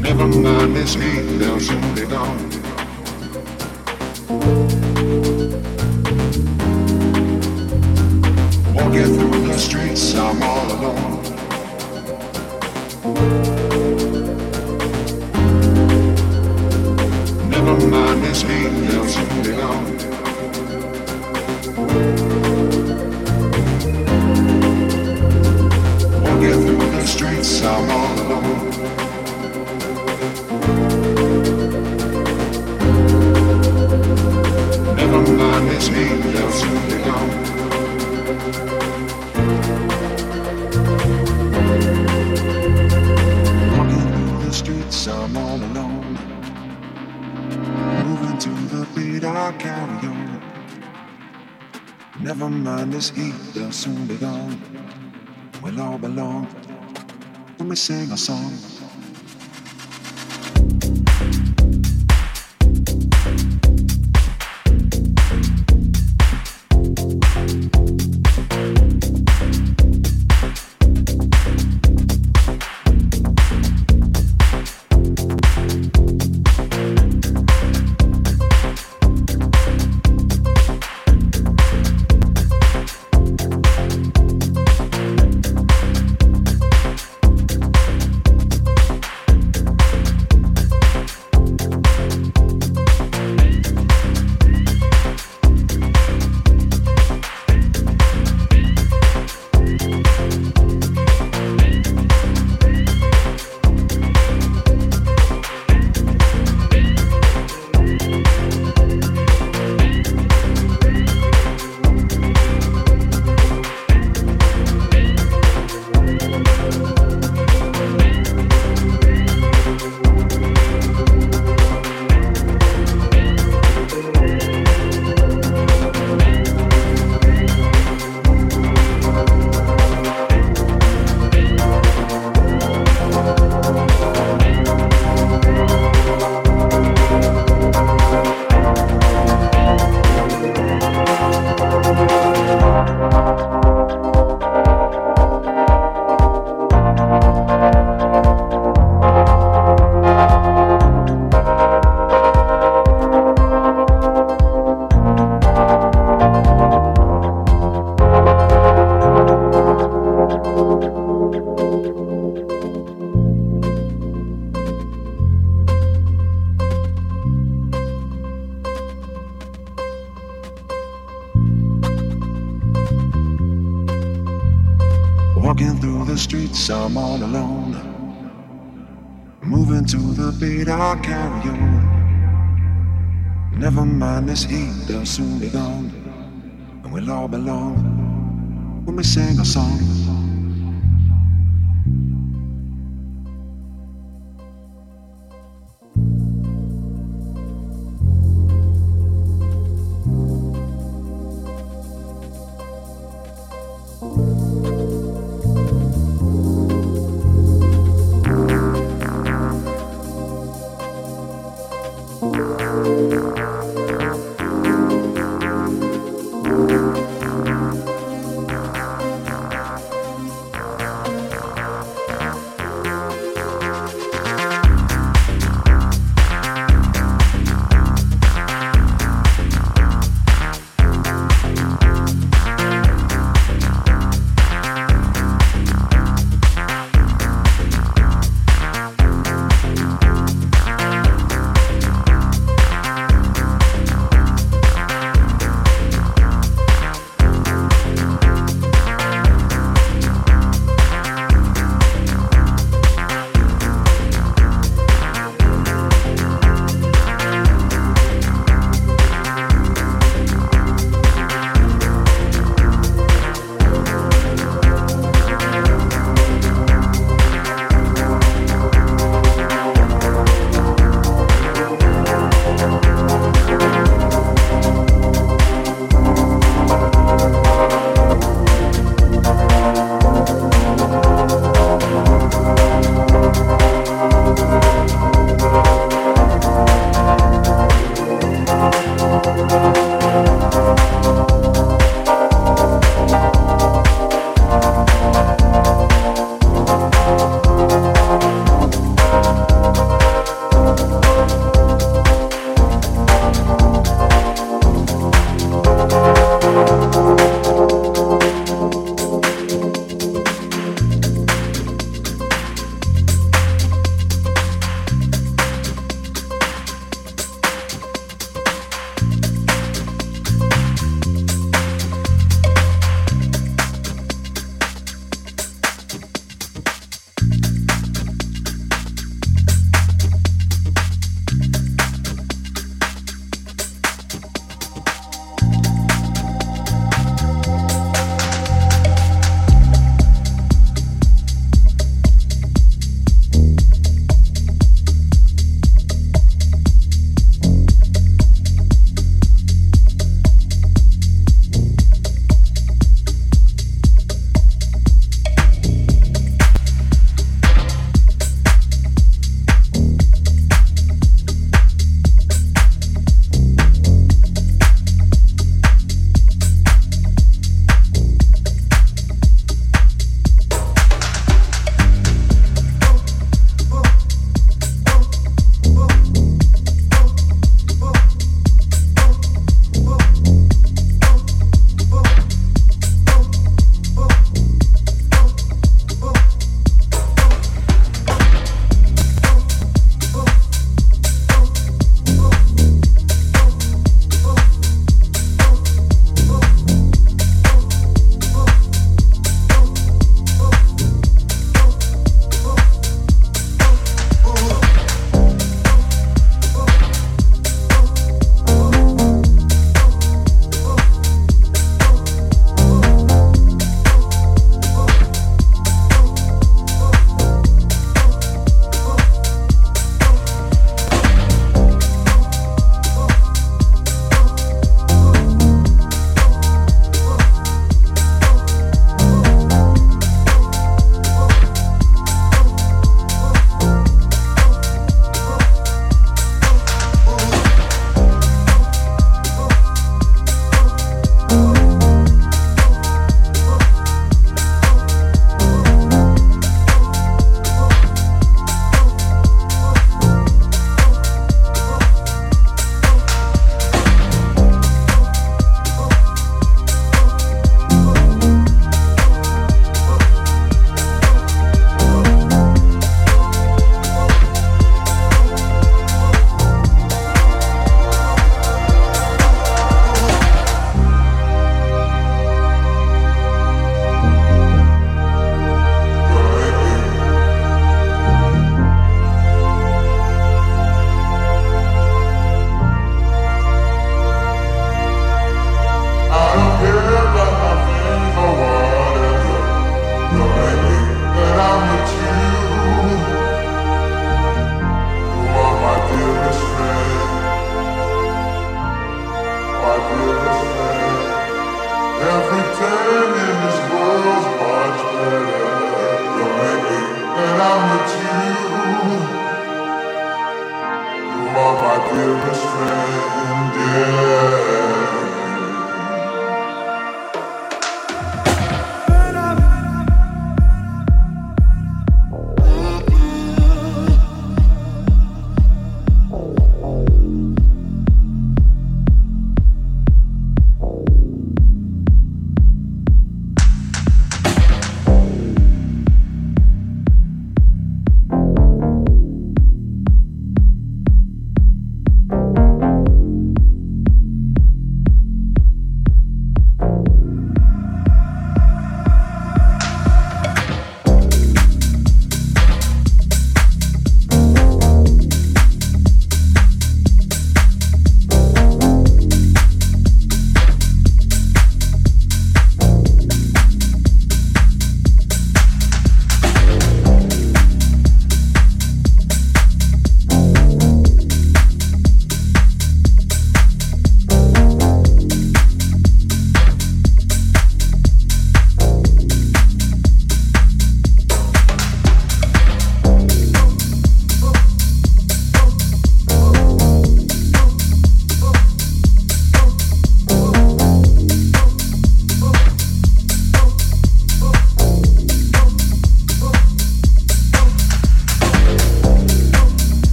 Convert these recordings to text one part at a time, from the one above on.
Never mind this heat, they'll. Walking through the streets, I'm all alone. Never mind they'll soon be gone. I'm all alone. Never mind this heat, they'll soon be gone. Walking through the streets, I'm all alone. Moving to the beat, I carry on. Never mind this heat, they'll soon be gone. We'll all belong we sing a song. They'll soon be gone. And we'll all belong when we sing a song.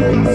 Yeah.